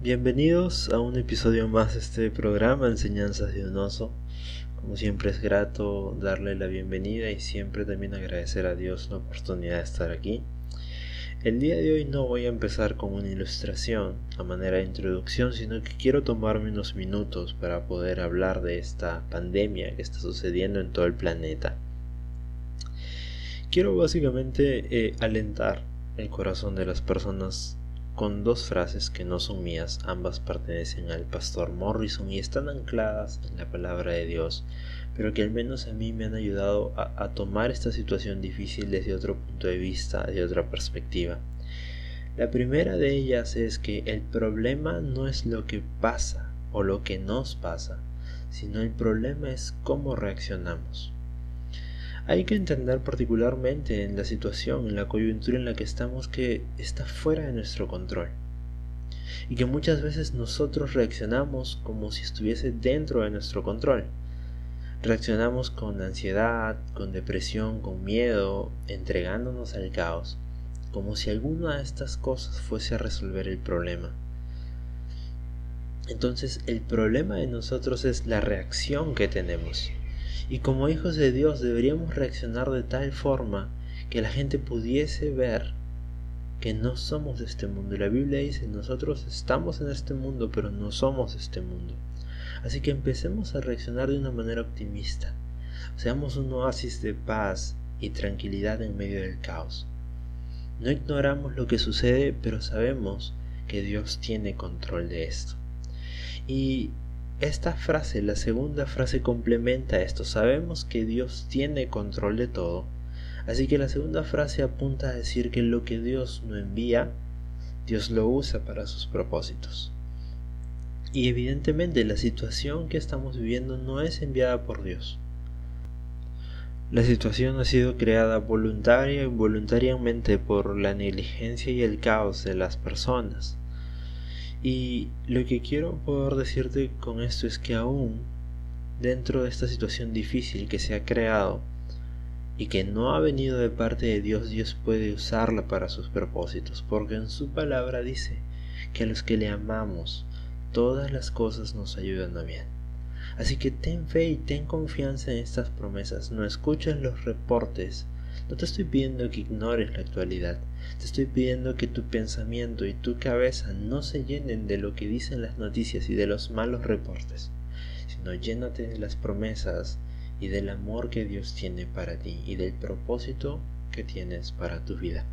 Bienvenidos a un episodio más de este programa Enseñanzas de un oso. Como siempre es grato darle la bienvenida y siempre también agradecer a Dios la oportunidad de estar aquí. El día de hoy no voy a empezar con una ilustración a manera de introducción, sino que quiero tomarme unos minutos para poder hablar de esta pandemia que está sucediendo en todo el planeta. Quiero básicamente eh, alentar el corazón de las personas con dos frases que no son mías, ambas pertenecen al pastor Morrison y están ancladas en la palabra de Dios, pero que al menos a mí me han ayudado a, tomar esta situación difícil desde otro punto de vista, de otra perspectiva. La primera de ellas es que el problema no es lo que pasa o lo que nos pasa, sino el problema es cómo reaccionamos. Hay que entender particularmente en la situación, en la coyuntura en la que estamos, que está fuera de nuestro control. Y que muchas veces nosotros reaccionamos como si estuviese dentro de nuestro control. Reaccionamos con ansiedad, con depresión, con miedo, entregándonos al caos, como si alguna de estas cosas fuese a resolver el problema. Entonces el problema de nosotros es la reacción que tenemos. Y como hijos de Dios deberíamos reaccionar de tal forma que la gente pudiese ver que no somos este mundo. La Biblia dice, nosotros estamos en este mundo, pero no somos este mundo. Así que empecemos a reaccionar de una manera optimista. Seamos un oasis de paz y tranquilidad en medio del caos. No ignoramos lo que sucede, pero sabemos que Dios tiene control de esto. Y esta frase, la segunda frase complementa esto. Sabemos que Dios tiene control de todo. Así que la segunda frase apunta a decir que lo que Dios no envía, Dios lo usa para sus propósitos. Y evidentemente la situación que estamos viviendo no es enviada por Dios. La situación ha sido creada voluntaria e involuntariamente por la negligencia y el caos de las personas. Y lo que quiero poder decirte con esto es que aún dentro de esta situación difícil que se ha creado y que no ha venido de parte de Dios, Dios puede usarla para sus propósitos, porque en su palabra dice que a los que le amamos, todas las cosas nos ayudan a bien. Así que ten fe y ten confianza en estas promesas, no escuches los reportes, no te estoy pidiendo que ignores la actualidad, te estoy pidiendo que tu pensamiento y tu cabeza no se llenen de lo que dicen las noticias y de los malos reportes, sino llénate de las promesas y del amor que Dios tiene para ti y del propósito que tienes para tu vida.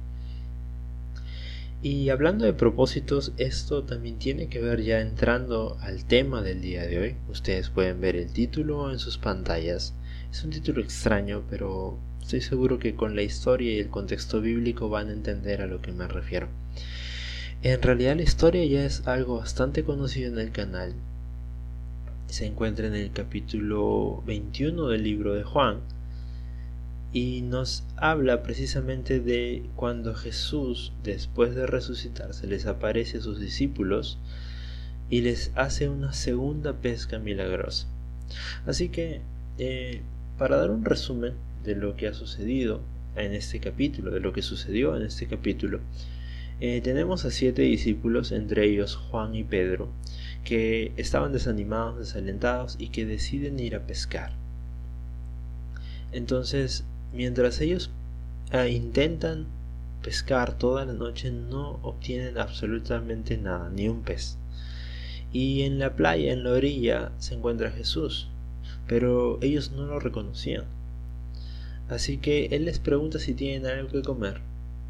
Y hablando de propósitos, esto también tiene que ver ya entrando al tema del día de hoy. Ustedes pueden ver el título en sus pantallas. Es un título extraño, pero Estoy seguro que con la historia y el contexto bíblico van a entender a lo que me refiero. En realidad la historia ya es algo bastante conocido en el canal. Se encuentra en el capítulo 21 del libro de Juan y nos habla precisamente de cuando Jesús, después de resucitar, se les aparece a sus discípulos y les hace una segunda pesca milagrosa. Así que, eh, para dar un resumen, de lo que ha sucedido en este capítulo, de lo que sucedió en este capítulo. Eh, tenemos a siete discípulos, entre ellos Juan y Pedro, que estaban desanimados, desalentados y que deciden ir a pescar. Entonces, mientras ellos eh, intentan pescar toda la noche, no obtienen absolutamente nada, ni un pez. Y en la playa, en la orilla, se encuentra Jesús, pero ellos no lo reconocían. Así que él les pregunta si tienen algo que comer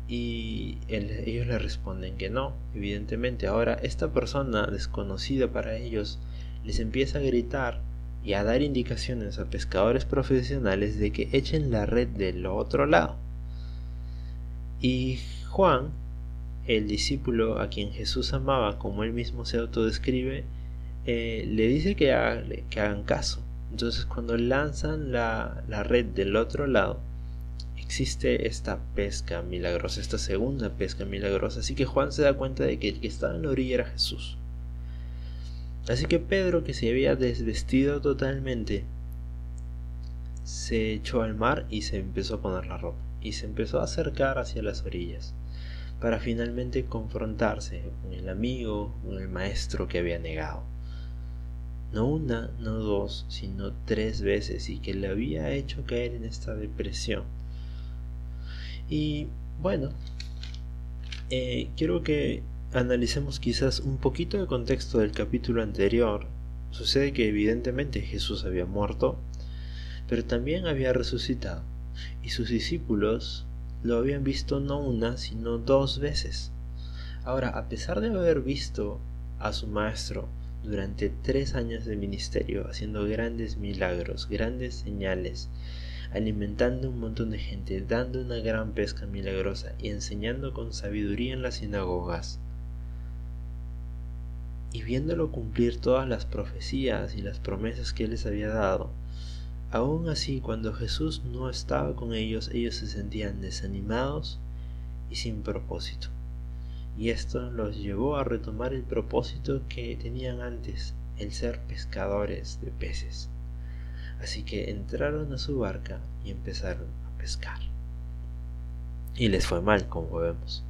y ellos le responden que no, evidentemente. Ahora esta persona desconocida para ellos les empieza a gritar y a dar indicaciones a pescadores profesionales de que echen la red del otro lado. Y Juan, el discípulo a quien Jesús amaba, como él mismo se autodescribe, eh, le dice que hagan caso entonces cuando lanzan la, red del otro lado, existe esta pesca milagrosa, esta segunda pesca milagrosa. Así que Juan se da cuenta de que el que estaba en la orilla era Jesús. Así que Pedro, que se había desvestido totalmente, se echó al mar y se empezó a poner la ropa. Y se empezó a acercar hacia las orillas. para finalmente confrontarse con el amigo, con el maestro que había negado. No una, no dos, sino tres veces y que le había hecho caer en esta depresión. Y bueno, eh, quiero que analicemos quizás un poquito de contexto del capítulo anterior. Sucede que evidentemente Jesús había muerto, pero también había resucitado, y sus discípulos lo habían visto no una, sino dos veces. Ahora, a pesar de haber visto a su maestro durante tres años de ministerio, haciendo grandes milagros, grandes señales, alimentando un montón de gente, dando una gran pesca milagrosa y enseñando con sabiduría en las sinagogas, y viéndolo cumplir todas las profecías y las promesas que él les había dado, Aún así, cuando Jesús no estaba con ellos, ellos se sentían desanimados y sin propósito. Y esto los llevó a retomar el propósito que tenían antes, el ser pescadores de peces. Así que entraron a su barca y empezaron a pescar. Y les fue mal, como vemos.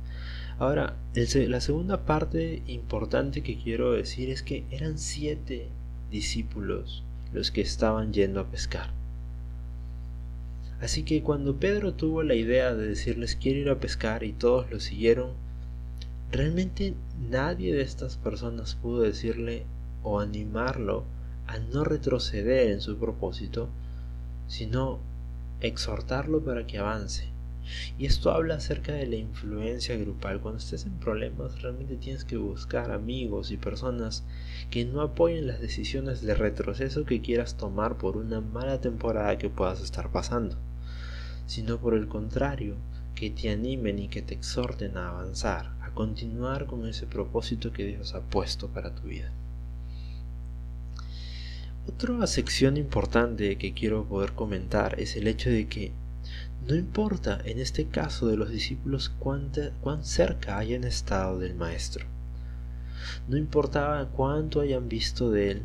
Ahora, la segunda parte importante que quiero decir es que eran siete discípulos los que estaban yendo a pescar. Así que cuando Pedro tuvo la idea de decirles quiero ir a pescar y todos lo siguieron, realmente nadie de estas personas pudo decirle o animarlo a no retroceder en su propósito, sino exhortarlo para que avance. Y esto habla acerca de la influencia grupal. Cuando estés en problemas, realmente tienes que buscar amigos y personas que no apoyen las decisiones de retroceso que quieras tomar por una mala temporada que puedas estar pasando, sino por el contrario, que te animen y que te exhorten a avanzar, continuar con ese propósito que Dios ha puesto para tu vida. Otra sección importante que quiero poder comentar es el hecho de que no importa en este caso de los discípulos cuán cerca hayan estado del Maestro. No importaba cuánto hayan visto de él.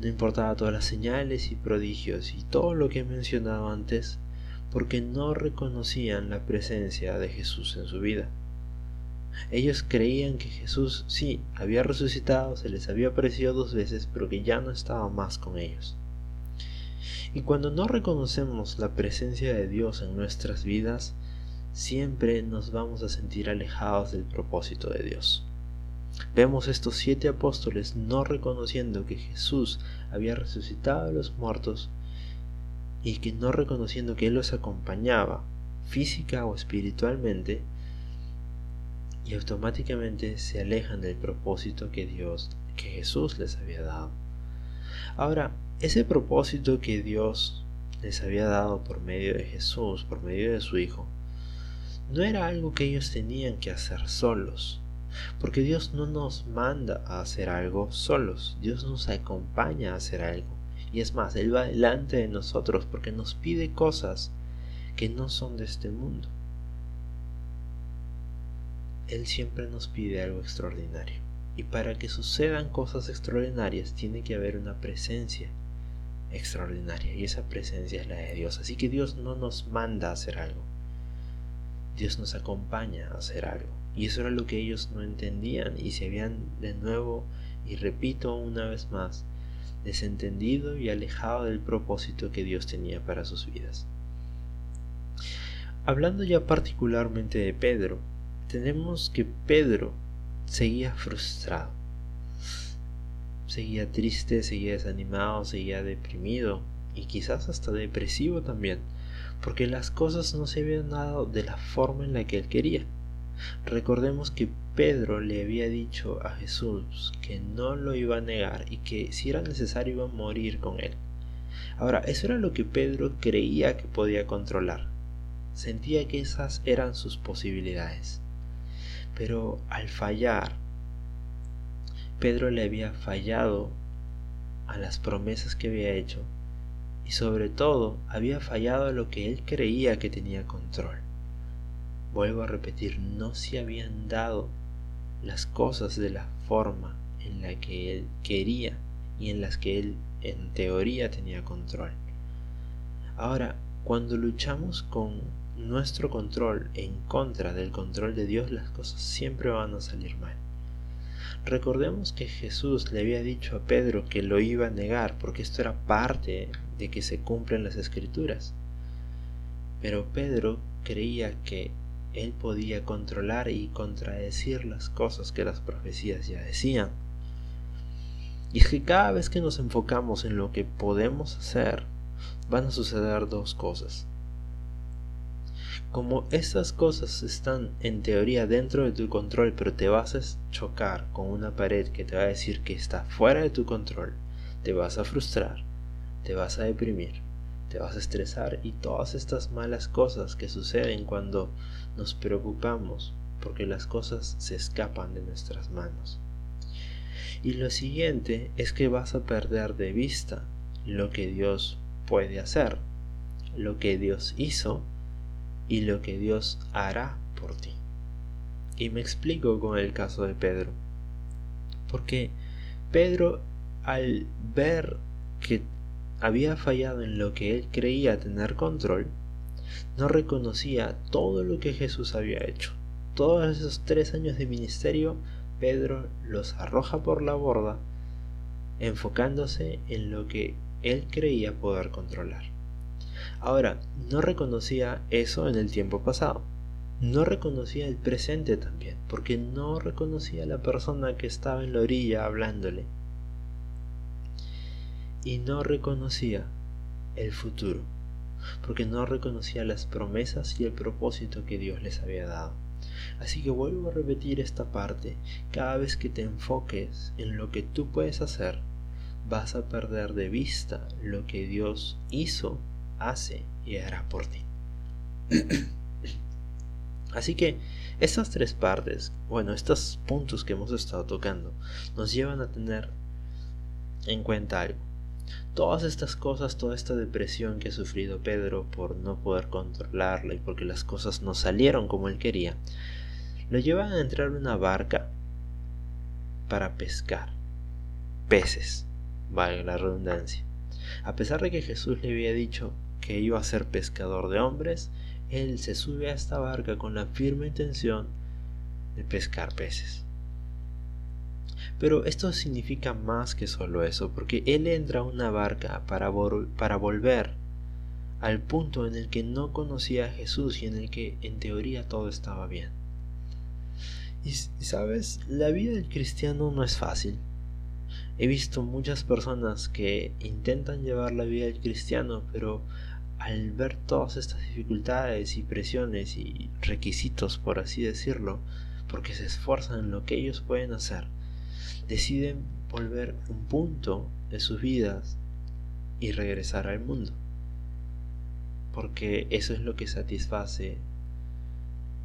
No importaba todas las señales y prodigios y todo lo que he mencionado antes, porque no reconocían la presencia de Jesús en su vida. Ellos creían que Jesús sí había resucitado, se les había aparecido dos veces, pero que ya no estaba más con ellos. Y cuando no reconocemos la presencia de Dios en nuestras vidas, siempre nos vamos a sentir alejados del propósito de Dios. Vemos estos siete apóstoles no reconociendo que Jesús había resucitado a los muertos y que no reconociendo que Él los acompañaba física o espiritualmente y automáticamente se alejan del propósito que Dios, que Jesús les había dado. Ahora, ese propósito que Dios les había dado por medio de Jesús, por medio de su Hijo, no era algo que ellos tenían que hacer solos, porque Dios no nos manda a hacer algo solos, Dios nos acompaña a hacer algo. Y es más, Él va delante de nosotros porque nos pide cosas que no son de este mundo. Él siempre nos pide algo extraordinario. Y para que sucedan cosas extraordinarias tiene que haber una presencia extraordinaria y esa presencia es la de Dios. Así que Dios no nos manda a hacer algo. Dios nos acompaña a hacer algo. Y eso era lo que ellos no entendían y se habían de nuevo, y repito una vez más, desentendido y alejado del propósito que Dios tenía para sus vidas. Hablando ya particularmente de Pedro, tenemos que Pedro seguía frustrado seguía triste, seguía desanimado, seguía deprimido y quizás hasta depresivo también, porque las cosas no se habían dado de la forma en la que él quería. Recordemos que Pedro le había dicho a Jesús que no lo iba a negar y que si era necesario iba a morir con él. Ahora, eso era lo que Pedro creía que podía controlar. Sentía que esas eran sus posibilidades. Pero al fallar, Pedro le había fallado a las promesas que había hecho y sobre todo había fallado a lo que él creía que tenía control. Vuelvo a repetir, no se habían dado las cosas de la forma en la que él quería y en las que él en teoría tenía control. Ahora, cuando luchamos con nuestro control en contra del control de Dios, las cosas siempre van a salir mal. Recordemos que Jesús le había dicho a Pedro que lo iba a negar porque esto era parte de que se cumplen las escrituras. Pero Pedro creía que él podía controlar y contradecir las cosas que las profecías ya decían. Y es que cada vez que nos enfocamos en lo que podemos hacer, van a suceder dos cosas. Como estas cosas están en teoría dentro de tu control, pero te vas a chocar con una pared que te va a decir que está fuera de tu control, te vas a frustrar, te vas a deprimir, te vas a estresar y todas estas malas cosas que suceden cuando nos preocupamos porque las cosas se escapan de nuestras manos. Y lo siguiente es que vas a perder de vista lo que Dios puede hacer, lo que Dios hizo y lo que Dios hará por ti. Y me explico con el caso de Pedro. Porque Pedro al ver que había fallado en lo que él creía tener control, no reconocía todo lo que Jesús había hecho. Todos esos tres años de ministerio, Pedro los arroja por la borda, enfocándose en lo que él creía poder controlar. Ahora, no reconocía eso en el tiempo pasado. No reconocía el presente también, porque no reconocía a la persona que estaba en la orilla hablándole. Y no reconocía el futuro, porque no reconocía las promesas y el propósito que Dios les había dado. Así que vuelvo a repetir esta parte. Cada vez que te enfoques en lo que tú puedes hacer, vas a perder de vista lo que Dios hizo, hace y hará por ti. Así que estas tres partes, bueno, estos puntos que hemos estado tocando, nos llevan a tener en cuenta algo. Todas estas cosas, toda esta depresión que ha sufrido Pedro por no poder controlarla y porque las cosas no salieron como él quería, lo llevan a entrar en una barca para pescar peces valga la redundancia. A pesar de que Jesús le había dicho que iba a ser pescador de hombres, él se sube a esta barca con la firme intención de pescar peces. Pero esto significa más que solo eso, porque él entra a una barca para, para volver al punto en el que no conocía a Jesús y en el que en teoría todo estaba bien. Y sabes, la vida del cristiano no es fácil. He visto muchas personas que intentan llevar la vida del cristiano, pero al ver todas estas dificultades y presiones y requisitos, por así decirlo, porque se esfuerzan en lo que ellos pueden hacer, deciden volver un punto de sus vidas y regresar al mundo. Porque eso es lo que satisface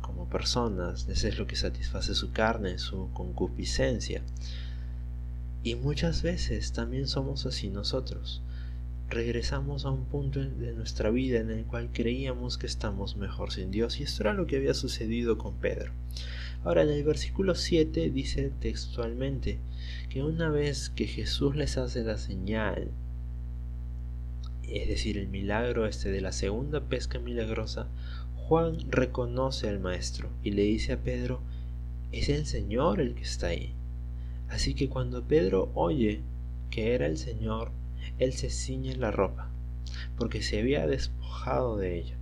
como personas, eso es lo que satisface su carne, su concupiscencia. Y muchas veces también somos así nosotros. Regresamos a un punto de nuestra vida en el cual creíamos que estamos mejor sin Dios y esto era lo que había sucedido con Pedro. Ahora en el versículo 7 dice textualmente que una vez que Jesús les hace la señal, es decir, el milagro este de la segunda pesca milagrosa, Juan reconoce al maestro y le dice a Pedro, es el Señor el que está ahí. Así que cuando Pedro oye que era el Señor, él se ciñe la ropa, porque se había despojado de ella.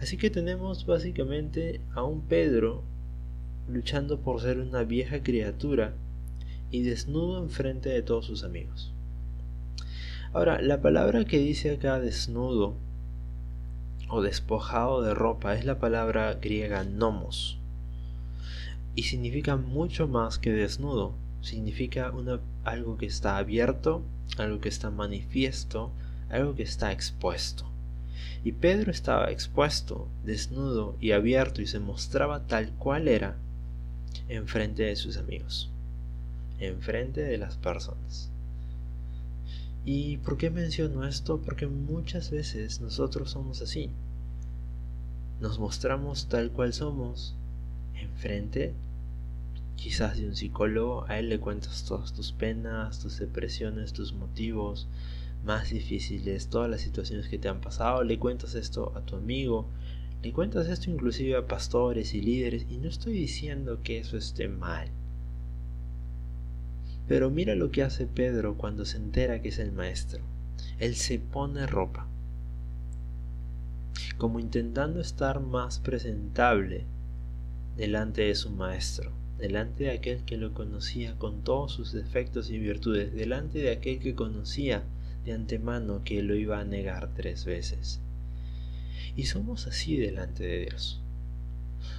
Así que tenemos básicamente a un Pedro luchando por ser una vieja criatura y desnudo enfrente de todos sus amigos. Ahora, la palabra que dice acá desnudo o despojado de ropa es la palabra griega nomos, y significa mucho más que desnudo. Significa algo que está abierto, algo que está manifiesto, algo que está expuesto. Y Pedro estaba expuesto, desnudo y abierto y se mostraba tal cual era enfrente de sus amigos, enfrente de las personas. ¿Y por qué menciono esto? Porque muchas veces nosotros somos así. Nos mostramos tal cual somos enfrente quizás de un psicólogo, a él le cuentas todas tus penas, tus depresiones, tus motivos, más difíciles, todas las situaciones que te han pasado, le cuentas esto a tu amigo, le cuentas esto inclusive a pastores y líderes y no estoy diciendo que eso esté mal. Pero mira lo que hace Pedro cuando se entera que es el maestro. Él se pone ropa, como intentando estar más presentable delante de su maestro, delante de aquel que lo conocía con todos sus defectos y virtudes, delante de aquel que conocía de antemano que lo iba a negar tres veces. Y somos así delante de Dios.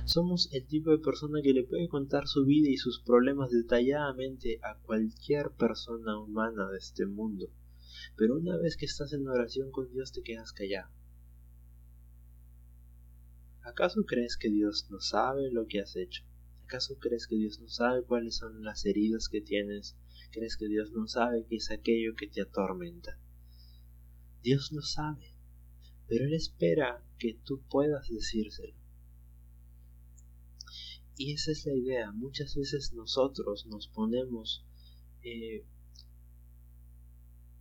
Somos el tipo de persona que le puede contar su vida y sus problemas detalladamente a cualquier persona humana de este mundo. Pero una vez que estás en oración con Dios te quedas callado. ¿Acaso crees que Dios no sabe lo que has hecho? ¿Acaso crees que Dios no sabe cuáles son las heridas que tienes? ¿Crees que Dios no sabe qué es aquello que te atormenta? Dios lo sabe, pero Él espera que tú puedas decírselo. Y esa es la idea. Muchas veces nosotros nos ponemos eh,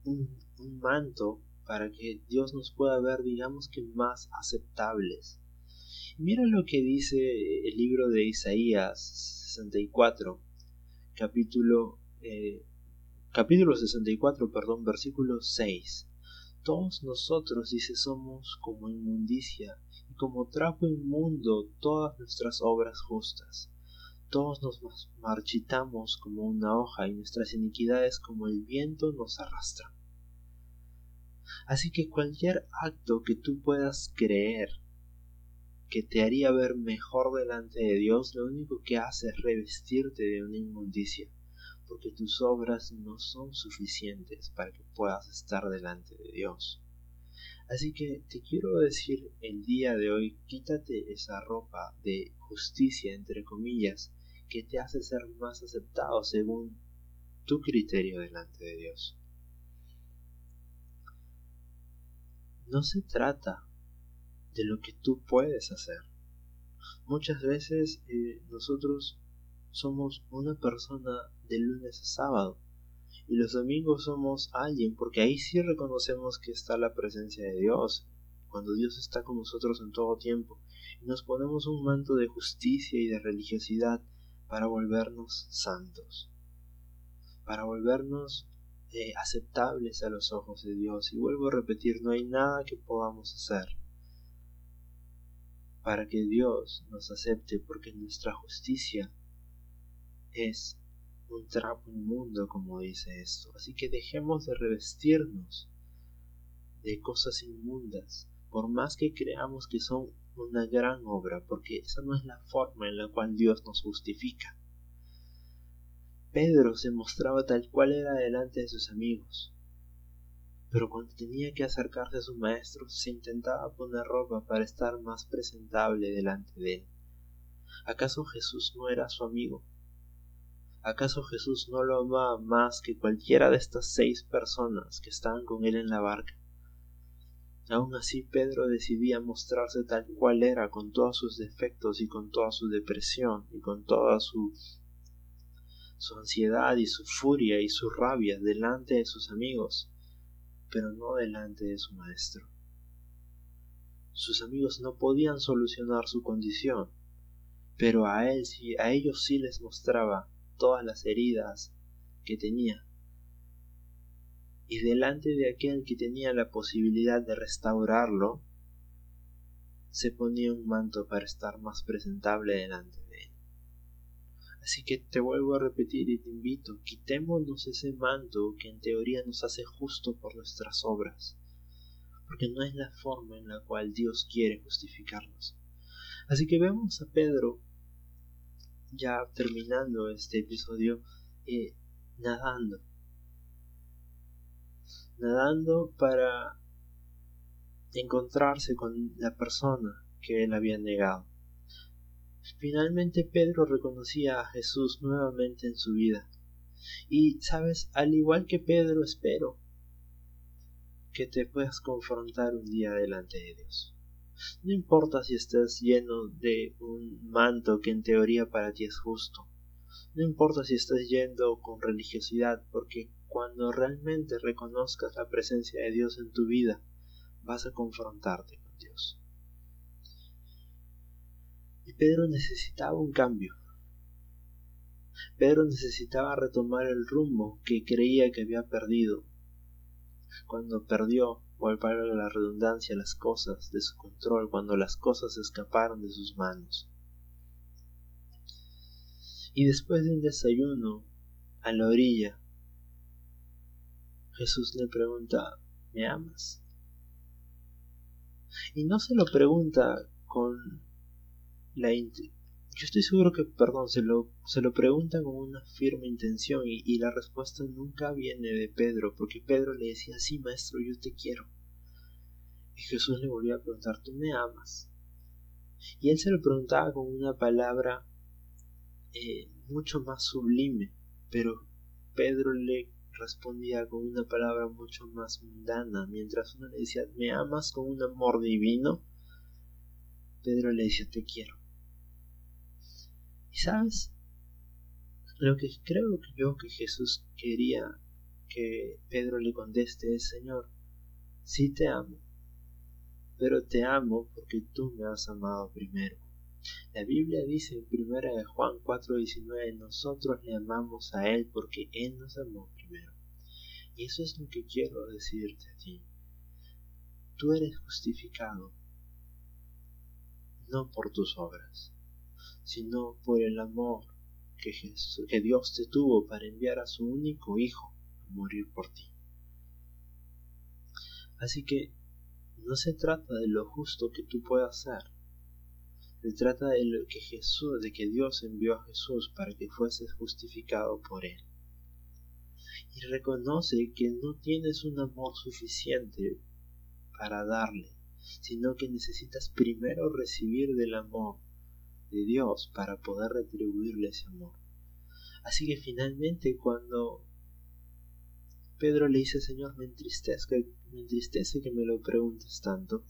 un, manto para que Dios nos pueda ver, digamos que más aceptables. Mira lo que dice el libro de Isaías 64, capítulo, eh, capítulo 64, perdón, versículo 6. Todos nosotros, dice, somos como inmundicia y como trapo inmundo todas nuestras obras justas. Todos nos marchitamos como una hoja y nuestras iniquidades como el viento nos arrastran. Así que cualquier acto que tú puedas creer que te haría ver mejor delante de Dios, lo único que hace es revestirte de una inmundicia porque tus obras no son suficientes para que puedas estar delante de Dios. Así que te quiero decir el día de hoy, quítate esa ropa de justicia, entre comillas, que te hace ser más aceptado según tu criterio delante de Dios. No se trata de lo que tú puedes hacer. Muchas veces eh, nosotros somos una persona de lunes a sábado. Y los domingos somos alguien, porque ahí sí reconocemos que está la presencia de Dios, cuando Dios está con nosotros en todo tiempo, y nos ponemos un manto de justicia y de religiosidad para volvernos santos, para volvernos eh, aceptables a los ojos de Dios. Y vuelvo a repetir, no hay nada que podamos hacer para que Dios nos acepte, porque nuestra justicia es un trapo inmundo, como dice esto. Así que dejemos de revestirnos de cosas inmundas, por más que creamos que son una gran obra, porque esa no es la forma en la cual Dios nos justifica. Pedro se mostraba tal cual era delante de sus amigos, pero cuando tenía que acercarse a su maestro se intentaba poner ropa para estar más presentable delante de él. ¿Acaso Jesús no era su amigo? ¿Acaso Jesús no lo amaba más que cualquiera de estas seis personas que estaban con él en la barca? Aún así Pedro decidía mostrarse tal cual era, con todos sus defectos y con toda su depresión y con toda su, su ansiedad y su furia y su rabia delante de sus amigos, pero no delante de su maestro. Sus amigos no podían solucionar su condición, pero a él sí, a ellos sí les mostraba todas las heridas que tenía. Y delante de aquel que tenía la posibilidad de restaurarlo, se ponía un manto para estar más presentable delante. Así que te vuelvo a repetir y te invito, quitémonos ese manto que en teoría nos hace justo por nuestras obras, porque no es la forma en la cual Dios quiere justificarnos. Así que vemos a Pedro ya terminando este episodio, eh, nadando. Nadando para encontrarse con la persona que él había negado. Finalmente Pedro reconocía a Jesús nuevamente en su vida. Y, sabes, al igual que Pedro, espero que te puedas confrontar un día delante de Dios. No importa si estás lleno de un manto que en teoría para ti es justo. No importa si estás yendo con religiosidad, porque cuando realmente reconozcas la presencia de Dios en tu vida, vas a confrontarte con Dios. Y Pedro necesitaba un cambio. Pedro necesitaba retomar el rumbo que creía que había perdido. Cuando perdió, o al la redundancia, las cosas de su control, cuando las cosas escaparon de sus manos. Y después de un desayuno a la orilla, Jesús le pregunta, ¿me amas? Y no se lo pregunta con yo estoy seguro que, perdón, se lo, se lo pregunta con una firme intención y, y, la respuesta nunca viene de Pedro, porque Pedro le decía, sí, maestro, yo te quiero. Y Jesús le volvió a preguntar, ¿tú me amas? Y él se lo preguntaba con una palabra eh, mucho más sublime, pero Pedro le respondía con una palabra mucho más mundana, mientras uno le decía, ¿me amas con un amor divino? Pedro le decía, te quiero. ¿Y sabes? Lo que creo que yo que Jesús quería que Pedro le conteste es, Señor, sí te amo, pero te amo porque tú me has amado primero. La Biblia dice en 1 de Juan 4:19, nosotros le amamos a Él porque Él nos amó primero. Y eso es lo que quiero decirte a ti. Tú eres justificado no por tus obras, sino por el amor que, Dios te tuvo para enviar a su único Hijo a morir por ti. Así que no se trata de lo justo que tú puedas ser, se trata de lo que Jesús, de que Dios envió a Jesús para que fueses justificado por él. Y reconoce que no tienes un amor suficiente para darle, sino que necesitas primero recibir del amor de Dios para poder retribuirle ese amor. Así que finalmente cuando Pedro le dice, Señor, me entristece, me entristece que me lo preguntes tanto,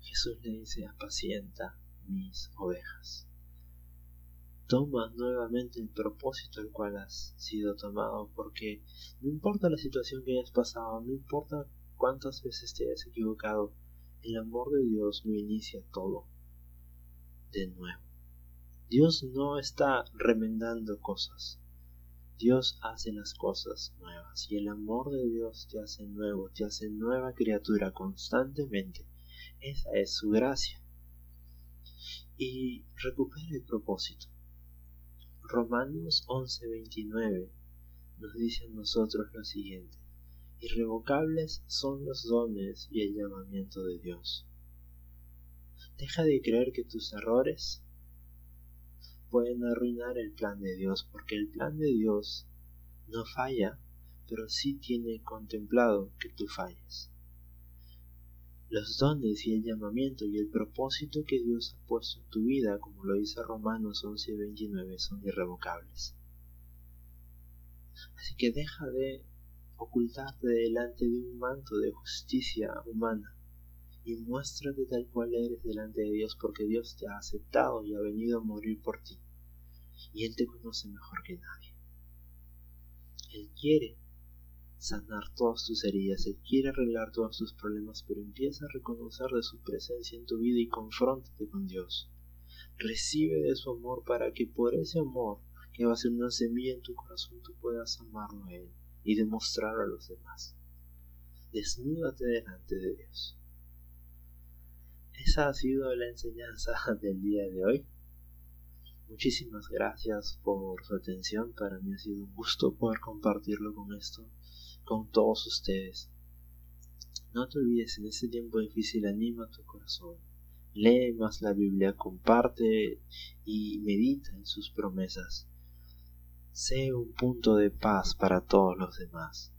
Jesús le dice, apacienta mis ovejas. Toma nuevamente el propósito al cual has sido tomado, porque no importa la situación que hayas pasado, no importa cuántas veces te hayas equivocado, el amor de Dios lo inicia todo de nuevo. Dios no está remendando cosas. Dios hace las cosas nuevas y el amor de Dios te hace nuevo, te hace nueva criatura constantemente. Esa es su gracia. Y recupera el propósito. Romanos 11:29 nos dice a nosotros lo siguiente. Irrevocables son los dones y el llamamiento de Dios. Deja de creer que tus errores pueden arruinar el plan de Dios, porque el plan de Dios no falla, pero sí tiene contemplado que tú falles. Los dones y el llamamiento y el propósito que Dios ha puesto en tu vida, como lo dice Romanos 11:29, son irrevocables. Así que deja de ocultarte delante de un manto de justicia humana y muéstrate tal cual eres delante de Dios porque Dios te ha aceptado y ha venido a morir por ti. Y Él te conoce mejor que nadie. Él quiere sanar todas tus heridas, Él quiere arreglar todos tus problemas, pero empieza a reconocer de su presencia en tu vida y confróntate con Dios. Recibe de su amor para que por ese amor que va a ser una semilla en tu corazón tú puedas amarlo a Él y demostrarlo a los demás. Desnúdate delante de Dios. Esa ha sido la enseñanza del día de hoy. Muchísimas gracias por su atención. Para mí ha sido un gusto poder compartirlo con esto, con todos ustedes. No te olvides, en este tiempo difícil anima tu corazón. Lee más la Biblia, comparte y medita en sus promesas. Sé un punto de paz para todos los demás.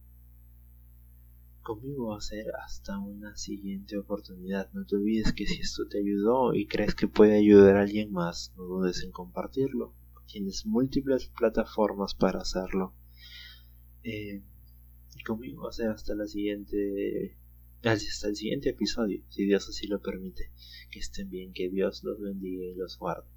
Conmigo va a ser hasta una siguiente oportunidad. No te olvides que si esto te ayudó y crees que puede ayudar a alguien más, no dudes en compartirlo. Tienes múltiples plataformas para hacerlo. Eh, y conmigo va a ser hasta la siguiente hasta el siguiente episodio, si Dios así lo permite. Que estén bien, que Dios los bendiga y los guarde.